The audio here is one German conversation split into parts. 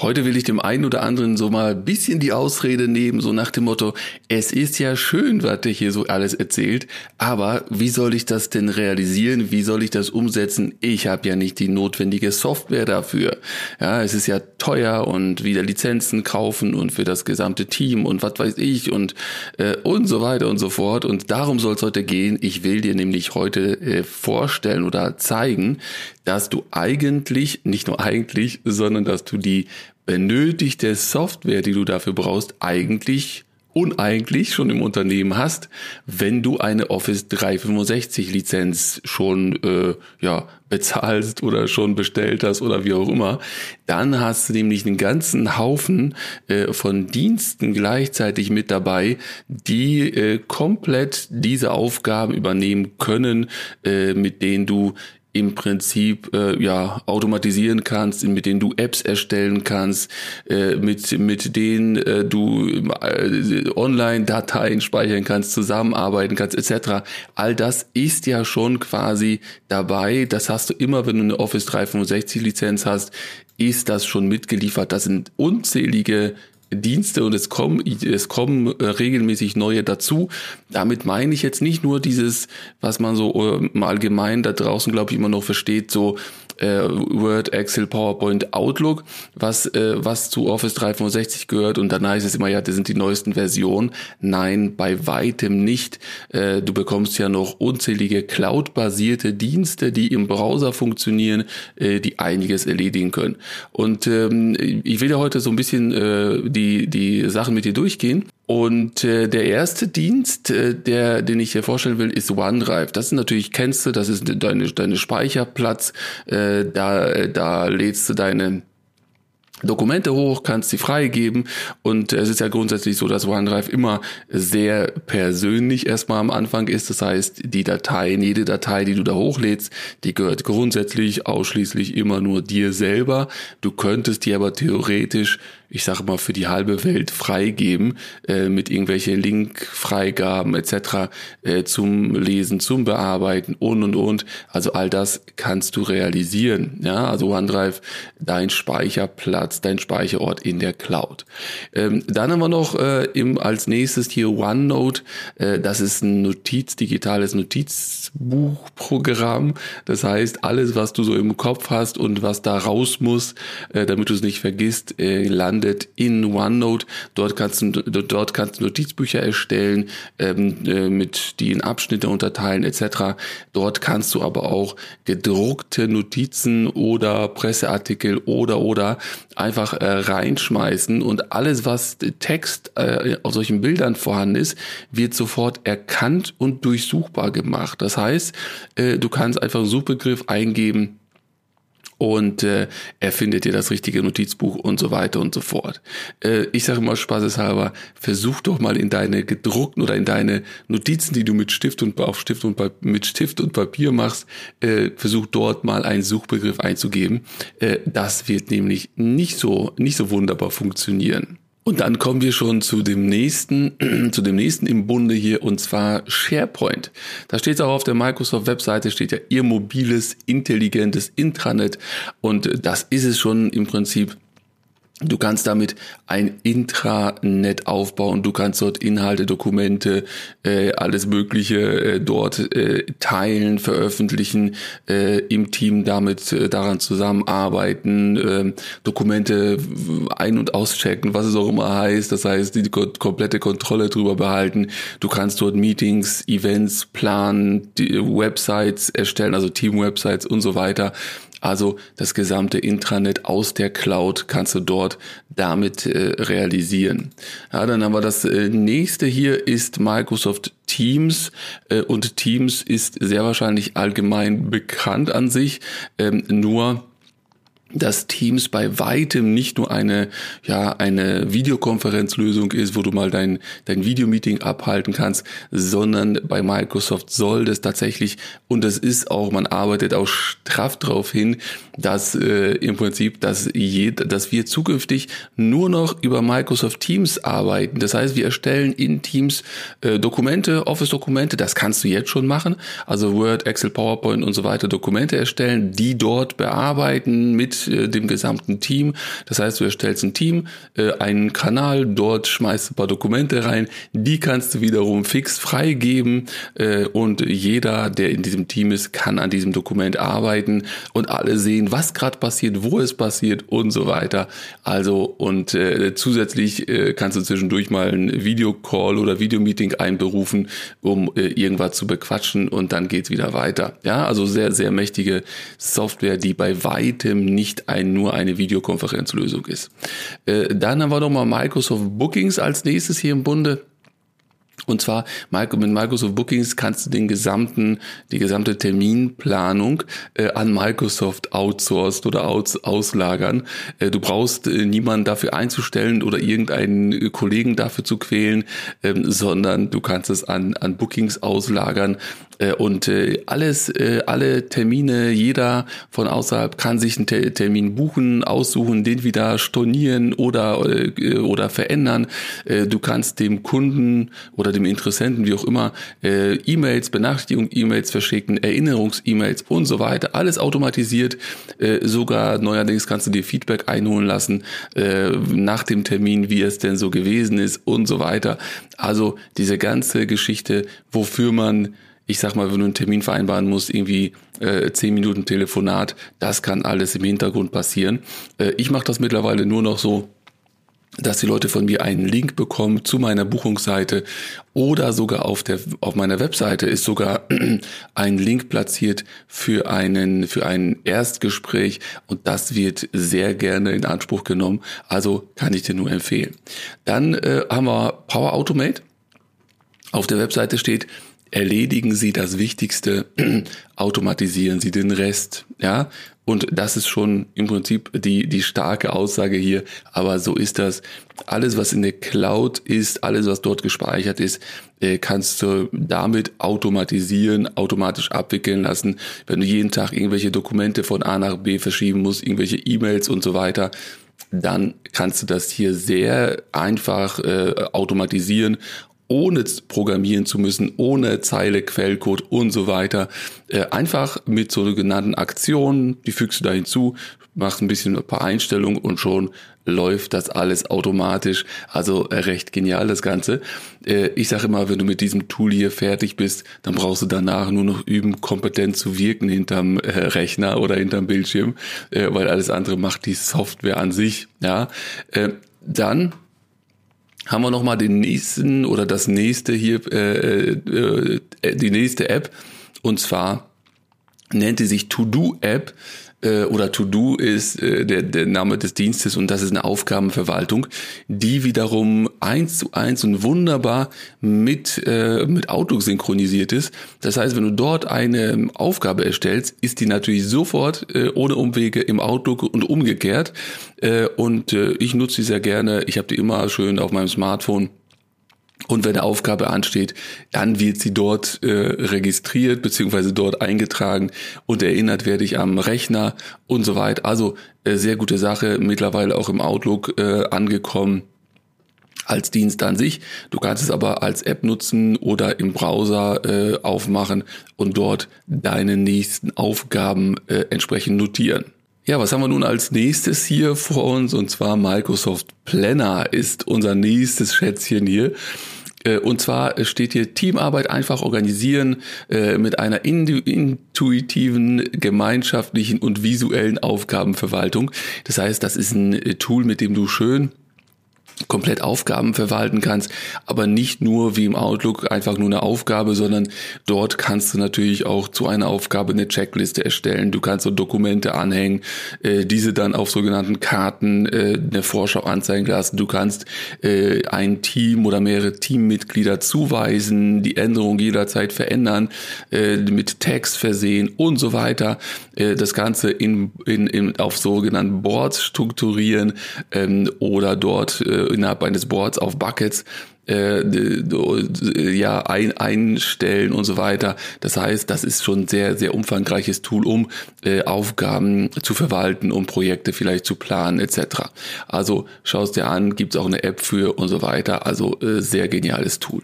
Heute will ich dem einen oder anderen so mal ein bisschen die Ausrede nehmen, so nach dem Motto, es ist ja schön, was der hier so alles erzählt, aber wie soll ich das denn realisieren? Wie soll ich das umsetzen? Ich habe ja nicht die notwendige Software dafür. Ja, es ist ja teuer und wieder Lizenzen kaufen und für das gesamte Team und was weiß ich und äh, und so weiter und so fort. Und darum soll es heute gehen. Ich will dir nämlich heute äh, vorstellen oder zeigen, dass du eigentlich, nicht nur eigentlich, sondern dass du die benötigte Software, die du dafür brauchst, eigentlich uneigentlich schon im Unternehmen hast, wenn du eine Office 365 Lizenz schon äh, ja bezahlst oder schon bestellt hast oder wie auch immer, dann hast du nämlich einen ganzen Haufen äh, von Diensten gleichzeitig mit dabei, die äh, komplett diese Aufgaben übernehmen können, äh, mit denen du im Prinzip äh, ja automatisieren kannst, mit denen du Apps erstellen kannst, äh, mit mit denen äh, du äh, Online-Dateien speichern kannst, zusammenarbeiten kannst etc. All das ist ja schon quasi dabei. Das hast du immer, wenn du eine Office 365 Lizenz hast, ist das schon mitgeliefert. Das sind unzählige Dienste und es kommen, es kommen äh, regelmäßig neue dazu. Damit meine ich jetzt nicht nur dieses, was man so im Allgemeinen da draußen, glaube ich, immer noch versteht, so äh, Word, Excel, PowerPoint, Outlook, was, äh, was zu Office 365 gehört und danach ist es immer, ja, das sind die neuesten Versionen. Nein, bei weitem nicht. Äh, du bekommst ja noch unzählige Cloud-basierte Dienste, die im Browser funktionieren, äh, die einiges erledigen können. Und ähm, ich will ja heute so ein bisschen äh, die, die Sachen mit dir durchgehen. Und äh, der erste Dienst, äh, der, den ich hier vorstellen will, ist OneDrive. Das ist natürlich, kennst du, das ist deine, deine Speicherplatz. Äh, da, da lädst du deine Dokumente hoch, kannst sie freigeben und es ist ja grundsätzlich so, dass OneDrive immer sehr persönlich erstmal am Anfang ist. Das heißt, die Dateien, jede Datei, die du da hochlädst, die gehört grundsätzlich ausschließlich immer nur dir selber. Du könntest die aber theoretisch ich sage mal, für die halbe Welt freigeben äh, mit irgendwelche Linkfreigaben etc. Äh, zum Lesen, zum Bearbeiten und und und. Also all das kannst du realisieren. Ja, also OneDrive, dein Speicherplatz, dein Speicherort in der Cloud. Ähm, dann haben wir noch äh, im, als nächstes hier OneNote. Äh, das ist ein Notiz, digitales Notizbuchprogramm. Das heißt, alles, was du so im Kopf hast und was da raus muss, äh, damit du es nicht vergisst, äh, landet landet in OneNote. Dort kannst du, dort kannst du Notizbücher erstellen, ähm, äh, mit die in Abschnitte unterteilen etc. Dort kannst du aber auch gedruckte Notizen oder Presseartikel oder oder einfach äh, reinschmeißen und alles, was Text äh, auf solchen Bildern vorhanden ist, wird sofort erkannt und durchsuchbar gemacht. Das heißt, äh, du kannst einfach einen Suchbegriff eingeben, und äh, er findet dir das richtige Notizbuch und so weiter und so fort. Äh, ich sage mal spaßeshalber, versuch doch mal in deine gedruckten oder in deine Notizen, die du mit Stift und auf Stift und mit Stift und Papier machst, äh, versuch dort mal einen Suchbegriff einzugeben. Äh, das wird nämlich nicht so nicht so wunderbar funktionieren. Und dann kommen wir schon zu dem nächsten, zu dem nächsten im Bunde hier, und zwar SharePoint. Da steht auch auf der Microsoft-Webseite, steht ja ihr mobiles, intelligentes Intranet. Und das ist es schon im Prinzip Du kannst damit ein Intranet aufbauen. Du kannst dort Inhalte, Dokumente, äh, alles Mögliche äh, dort äh, teilen, veröffentlichen, äh, im Team damit äh, daran zusammenarbeiten, äh, Dokumente ein- und auschecken, was es auch immer heißt. Das heißt, die komplette Kontrolle drüber behalten. Du kannst dort Meetings, Events planen, die Websites erstellen, also Team-Websites und so weiter. Also das gesamte Intranet aus der Cloud kannst du dort damit äh, realisieren. Ja, dann haben wir das äh, nächste hier ist Microsoft Teams äh, und Teams ist sehr wahrscheinlich allgemein bekannt an sich, ähm, nur dass Teams bei weitem nicht nur eine, ja, eine Videokonferenzlösung ist, wo du mal dein, dein Videomeeting abhalten kannst, sondern bei Microsoft soll das tatsächlich, und das ist auch, man arbeitet auch straff darauf hin, dass äh, im Prinzip, dass, jed, dass wir zukünftig nur noch über Microsoft Teams arbeiten. Das heißt, wir erstellen in Teams äh, Dokumente, Office-Dokumente, das kannst du jetzt schon machen, also Word, Excel, PowerPoint und so weiter, Dokumente erstellen, die dort bearbeiten mit äh, dem gesamten Team. Das heißt, du erstellst ein Team, äh, einen Kanal, dort schmeißt ein paar Dokumente rein, die kannst du wiederum fix freigeben äh, und jeder, der in diesem Team ist, kann an diesem Dokument arbeiten und alle sehen, was gerade passiert, wo es passiert und so weiter. Also und zusätzlich kannst du zwischendurch mal ein Videocall oder Videomeeting einberufen, um irgendwas zu bequatschen und dann geht's wieder weiter. Ja, also sehr sehr mächtige Software, die bei weitem nicht nicht ein, nur eine Videokonferenzlösung ist. Äh, dann haben wir nochmal Microsoft Bookings als nächstes hier im Bunde. Und zwar mit Microsoft Bookings kannst du den gesamten, die gesamte Terminplanung äh, an Microsoft outsourced oder aus, auslagern. Äh, du brauchst äh, niemanden dafür einzustellen oder irgendeinen Kollegen dafür zu quälen, ähm, sondern du kannst es an, an Bookings auslagern äh, und äh, alles, äh, alle Termine, jeder von außerhalb kann sich einen Termin buchen, aussuchen, den wieder stornieren oder, oder verändern. Du kannst dem Kunden oder dem Interessenten, wie auch immer, E-Mails, Benachrichtigung-E-Mails verschicken, Erinnerungs-E-Mails und so weiter. Alles automatisiert. Sogar neuerdings kannst du dir Feedback einholen lassen nach dem Termin, wie es denn so gewesen ist und so weiter. Also diese ganze Geschichte, wofür man ich sag mal, wenn du einen Termin vereinbaren musst, irgendwie äh, zehn Minuten Telefonat, das kann alles im Hintergrund passieren. Äh, ich mache das mittlerweile nur noch so, dass die Leute von mir einen Link bekommen zu meiner Buchungsseite oder sogar auf der auf meiner Webseite ist sogar ein Link platziert für einen für ein Erstgespräch und das wird sehr gerne in Anspruch genommen. Also kann ich dir nur empfehlen. Dann äh, haben wir Power Automate. Auf der Webseite steht erledigen Sie das Wichtigste, automatisieren Sie den Rest, ja. Und das ist schon im Prinzip die, die starke Aussage hier. Aber so ist das. Alles, was in der Cloud ist, alles, was dort gespeichert ist, äh, kannst du damit automatisieren, automatisch abwickeln lassen. Wenn du jeden Tag irgendwelche Dokumente von A nach B verschieben musst, irgendwelche E-Mails und so weiter, dann kannst du das hier sehr einfach äh, automatisieren ohne programmieren zu müssen, ohne Zeile, Quellcode und so weiter. Äh, einfach mit sogenannten Aktionen, die fügst du da hinzu, machst ein bisschen ein paar Einstellungen und schon läuft das alles automatisch. Also äh, recht genial das Ganze. Äh, ich sage immer, wenn du mit diesem Tool hier fertig bist, dann brauchst du danach nur noch üben, kompetent zu wirken hinterm Rechner oder hinterm Bildschirm, weil alles andere macht die Software an sich. Ja, dann haben wir noch mal den nächsten oder das nächste hier, äh, äh, äh, die nächste App. Und zwar nennt die sich To-Do App äh, oder To-Do ist äh, der, der Name des Dienstes und das ist eine Aufgabenverwaltung, die wiederum eins zu eins und wunderbar mit, äh, mit Outlook synchronisiert ist. Das heißt, wenn du dort eine Aufgabe erstellst, ist die natürlich sofort äh, ohne Umwege im Outlook und umgekehrt. Äh, und äh, ich nutze sie sehr gerne. Ich habe die immer schön auf meinem Smartphone und wenn eine Aufgabe ansteht, dann wird sie dort äh, registriert beziehungsweise dort eingetragen und erinnert werde ich am Rechner und so weiter. Also äh, sehr gute Sache, mittlerweile auch im Outlook äh, angekommen als Dienst an sich. Du kannst es aber als App nutzen oder im Browser äh, aufmachen und dort deine nächsten Aufgaben äh, entsprechend notieren. Ja, was haben wir nun als nächstes hier vor uns? Und zwar Microsoft Planner ist unser nächstes Schätzchen hier. Äh, und zwar steht hier Teamarbeit einfach organisieren äh, mit einer intuitiven, gemeinschaftlichen und visuellen Aufgabenverwaltung. Das heißt, das ist ein Tool, mit dem du schön komplett Aufgaben verwalten kannst, aber nicht nur wie im Outlook einfach nur eine Aufgabe, sondern dort kannst du natürlich auch zu einer Aufgabe eine Checkliste erstellen. Du kannst so Dokumente anhängen, äh, diese dann auf sogenannten Karten äh, eine Vorschau anzeigen lassen. Du kannst äh, ein Team oder mehrere Teammitglieder zuweisen, die Änderung jederzeit verändern, äh, mit Tags versehen und so weiter. Äh, das Ganze in, in, in, auf sogenannten Boards strukturieren ähm, oder dort äh, innerhalb eines Boards auf Buckets äh, ja ein, einstellen und so weiter. Das heißt, das ist schon sehr sehr umfangreiches Tool, um äh, Aufgaben zu verwalten, um Projekte vielleicht zu planen etc. Also schau es dir an, gibt es auch eine App für und so weiter. Also äh, sehr geniales Tool.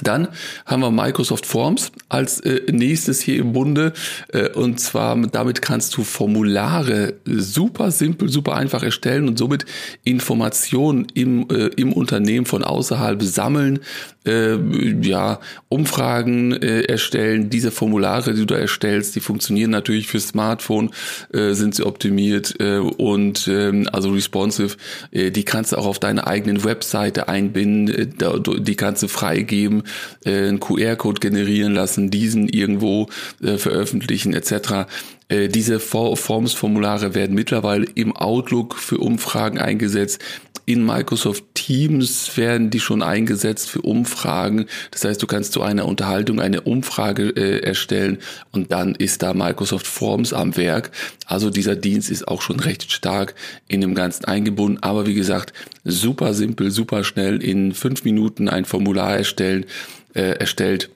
Dann haben wir Microsoft Forms als äh, nächstes hier im Bunde. Äh, und zwar damit kannst du Formulare super simpel, super einfach erstellen und somit Informationen im, äh, im Unternehmen von außerhalb sammeln, äh, ja, Umfragen äh, erstellen. Diese Formulare, die du da erstellst, die funktionieren natürlich für Smartphone, äh, sind sie optimiert und äh, also responsive. Die kannst du auch auf deine eigenen Webseite einbinden, die kannst du freigeben, äh, einen QR-Code generieren lassen, diesen irgendwo äh, veröffentlichen etc. Äh, diese Forms-Formulare werden mittlerweile im Outlook für Umfragen eingesetzt. In Microsoft Teams werden die schon eingesetzt für Umfragen. Das heißt, du kannst zu einer Unterhaltung eine Umfrage äh, erstellen und dann ist da Microsoft Forms am Werk. Also dieser Dienst ist auch schon recht stark in dem Ganzen eingebunden. Aber wie gesagt, super simpel, super schnell in fünf Minuten ein Formular erstellen, äh, erstellt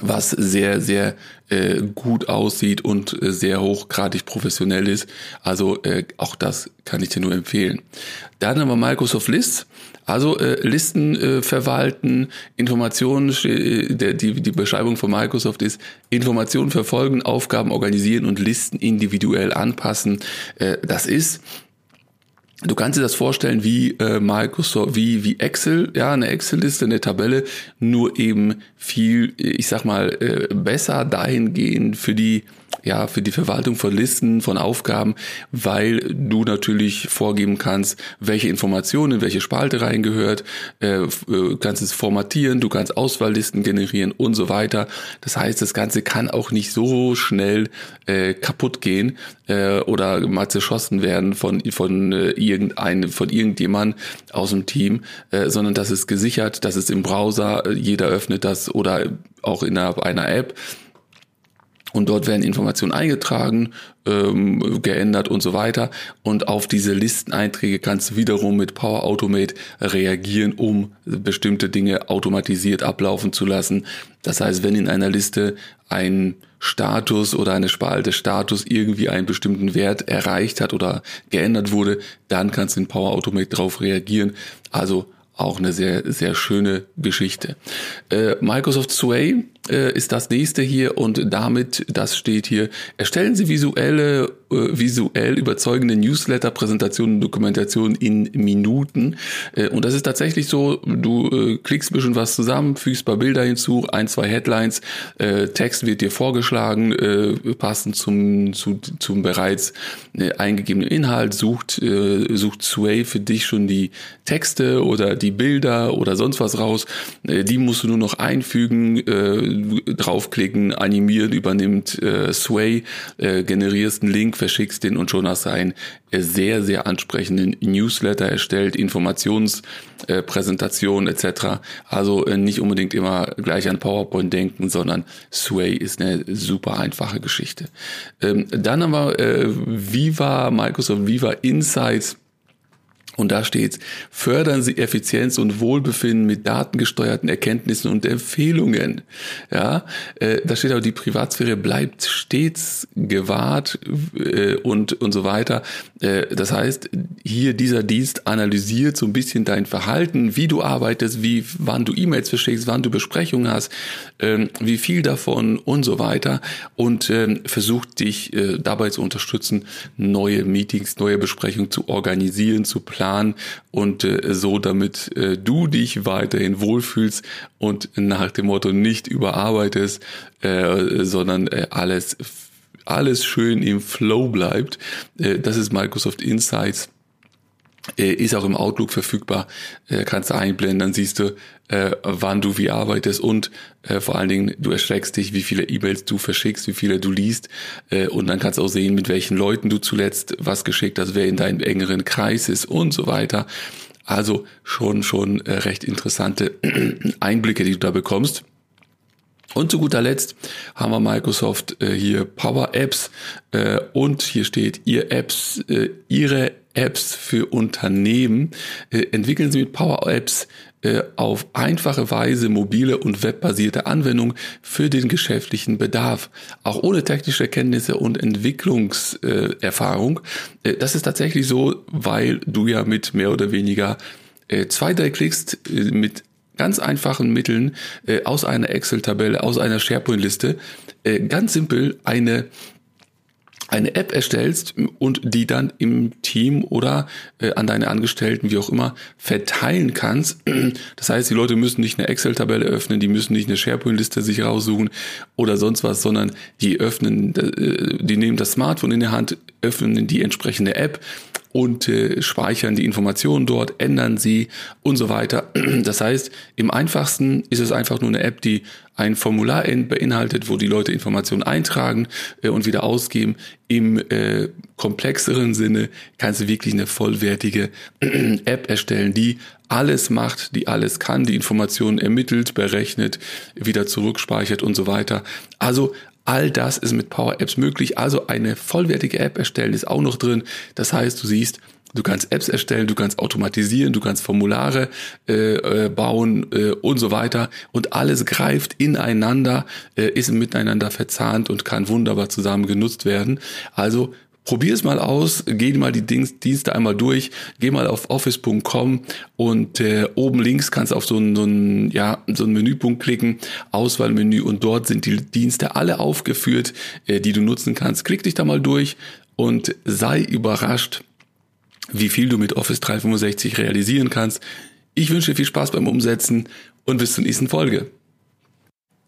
was sehr, sehr äh, gut aussieht und äh, sehr hochgradig professionell ist. Also äh, auch das kann ich dir nur empfehlen. Dann haben wir Microsoft Lists. Also äh, Listen äh, verwalten, Informationen, äh, der, die, die Beschreibung von Microsoft ist, Informationen verfolgen, Aufgaben organisieren und Listen individuell anpassen. Äh, das ist Du kannst dir das vorstellen wie äh, Microsoft, wie wie Excel, ja, eine Excel-Liste, eine Tabelle, nur eben viel, ich sag mal, äh, besser dahingehend für die ja, für die Verwaltung von Listen, von Aufgaben, weil du natürlich vorgeben kannst, welche Informationen in welche Spalte reingehört, äh, äh, kannst es formatieren, du kannst Auswahllisten generieren und so weiter. Das heißt, das Ganze kann auch nicht so schnell äh, kaputt gehen äh, oder mal zerschossen werden von, von äh, irgendeinem, von irgendjemand aus dem Team, äh, sondern das ist gesichert, das ist im Browser, äh, jeder öffnet das oder auch innerhalb einer App und dort werden Informationen eingetragen, ähm, geändert und so weiter. Und auf diese Listeneinträge kannst du wiederum mit Power Automate reagieren, um bestimmte Dinge automatisiert ablaufen zu lassen. Das heißt, wenn in einer Liste ein Status oder eine Spalte Status irgendwie einen bestimmten Wert erreicht hat oder geändert wurde, dann kannst du in Power Automate darauf reagieren. Also auch eine sehr, sehr schöne Geschichte. Äh, Microsoft Sway äh, ist das nächste hier und damit, das steht hier, erstellen Sie visuelle, äh, visuell überzeugende Newsletter, Präsentationen, Dokumentationen in Minuten. Äh, und das ist tatsächlich so, du äh, klickst ein bisschen was zusammen, fügst paar Bilder hinzu, ein, zwei Headlines, äh, Text wird dir vorgeschlagen, passend zum, zu, zum bereits eingegebenen Inhalt, sucht, sucht Sway für dich schon die Texte oder die Bilder oder sonst was raus. Die musst du nur noch einfügen, draufklicken, animiert, übernimmt äh, Sway, äh, generierst einen Link, verschickst den und schon hast du einen äh, sehr, sehr ansprechenden Newsletter erstellt, Informationspräsentation äh, etc. Also äh, nicht unbedingt immer gleich an PowerPoint denken, sondern Sway ist eine super einfache Geschichte. Ähm, dann haben wir äh, Viva, Microsoft Viva Insights und da steht, fördern Sie Effizienz und Wohlbefinden mit datengesteuerten Erkenntnissen und Empfehlungen. Ja, äh, da steht auch, die Privatsphäre bleibt stets gewahrt äh, und, und so weiter. Äh, das heißt, hier dieser Dienst analysiert so ein bisschen dein Verhalten, wie du arbeitest, wie, wann du E-Mails verschickst, wann du Besprechungen hast, äh, wie viel davon und so weiter und äh, versucht dich äh, dabei zu unterstützen, neue Meetings, neue Besprechungen zu organisieren, zu planen Plan und äh, so, damit äh, du dich weiterhin wohlfühlst und nach dem Motto nicht überarbeitest, äh, sondern äh, alles alles schön im Flow bleibt. Äh, das ist Microsoft Insights ist auch im Outlook verfügbar, äh, kannst du einblenden, dann siehst du, äh, wann du wie arbeitest und äh, vor allen Dingen, du erschreckst dich, wie viele E-Mails du verschickst, wie viele du liest äh, und dann kannst du auch sehen, mit welchen Leuten du zuletzt was geschickt hast, wer in deinem engeren Kreis ist und so weiter. Also schon, schon äh, recht interessante Einblicke, die du da bekommst. Und zu guter Letzt haben wir Microsoft äh, hier Power Apps äh, und hier steht ihr Apps, äh, ihre Apps für Unternehmen. Äh, entwickeln Sie mit Power Apps äh, auf einfache Weise mobile und webbasierte Anwendungen für den geschäftlichen Bedarf. Auch ohne technische Kenntnisse und Entwicklungserfahrung. Äh, das ist tatsächlich so, weil du ja mit mehr oder weniger zwei, drei Klicks mit ganz einfachen Mitteln äh, aus einer Excel-Tabelle, aus einer SharePoint-Liste äh, ganz simpel eine eine App erstellst und die dann im Team oder äh, an deine Angestellten, wie auch immer, verteilen kannst. Das heißt, die Leute müssen nicht eine Excel-Tabelle öffnen, die müssen nicht eine SharePoint-Liste sich raussuchen oder sonst was, sondern die öffnen, äh, die nehmen das Smartphone in der Hand, öffnen die entsprechende App und äh, speichern die Informationen dort, ändern sie und so weiter. Das heißt, im einfachsten ist es einfach nur eine App, die ein Formular beinhaltet, wo die Leute Informationen eintragen äh, und wieder ausgeben. Im äh, komplexeren Sinne kannst du wirklich eine vollwertige App erstellen, die alles macht, die alles kann, die Informationen ermittelt, berechnet, wieder zurückspeichert und so weiter. Also All das ist mit Power Apps möglich. Also eine vollwertige App erstellen ist auch noch drin. Das heißt, du siehst, Du kannst Apps erstellen, du kannst automatisieren, du kannst Formulare äh, äh, bauen äh, und so weiter. Und alles greift ineinander, äh, ist miteinander verzahnt und kann wunderbar zusammen genutzt werden. Also Probier es mal aus, geh mal die Dienste einmal durch, geh mal auf office.com und äh, oben links kannst du auf so einen, so einen, ja, so einen Menüpunkt klicken, Auswahlmenü und dort sind die Dienste alle aufgeführt, äh, die du nutzen kannst. Klick dich da mal durch und sei überrascht, wie viel du mit Office 365 realisieren kannst. Ich wünsche dir viel Spaß beim Umsetzen und bis zur nächsten Folge.